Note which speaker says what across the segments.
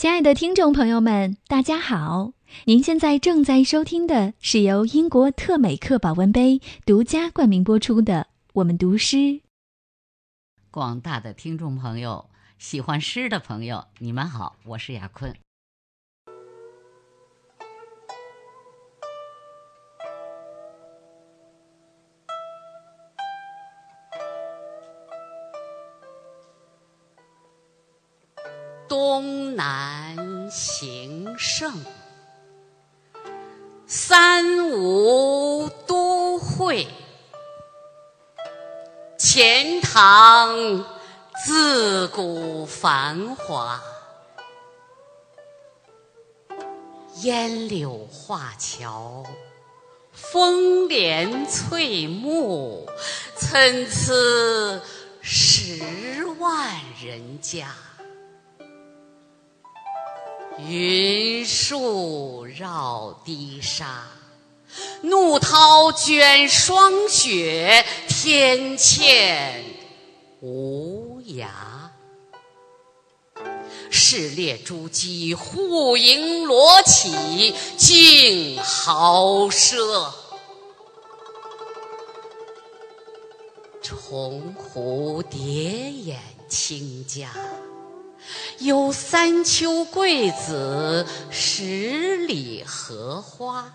Speaker 1: 亲爱的听众朋友们，大家好！您现在正在收听的是由英国特美克保温杯独家冠名播出的《我们读诗》。
Speaker 2: 广大的听众朋友，喜欢诗的朋友，你们好，我是雅坤。东南形胜，三吴都会，钱塘自古繁华，烟柳画桥，风帘翠幕，参差十万人家。云树绕堤沙，怒涛卷霜雪，天堑无涯。市列珠玑，户盈罗绮，竞豪奢。重湖叠眼清嘉。有三秋桂子，十里荷花。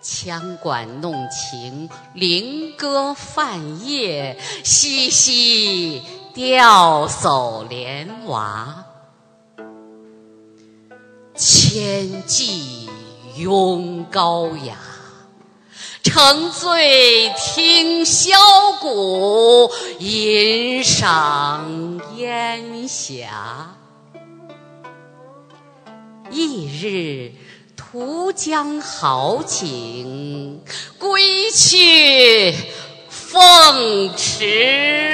Speaker 2: 羌管弄晴，菱歌泛夜，嬉嬉钓叟莲娃。千骑拥高牙。乘醉听箫鼓，吟赏烟霞。翌日图江好景，归去凤池。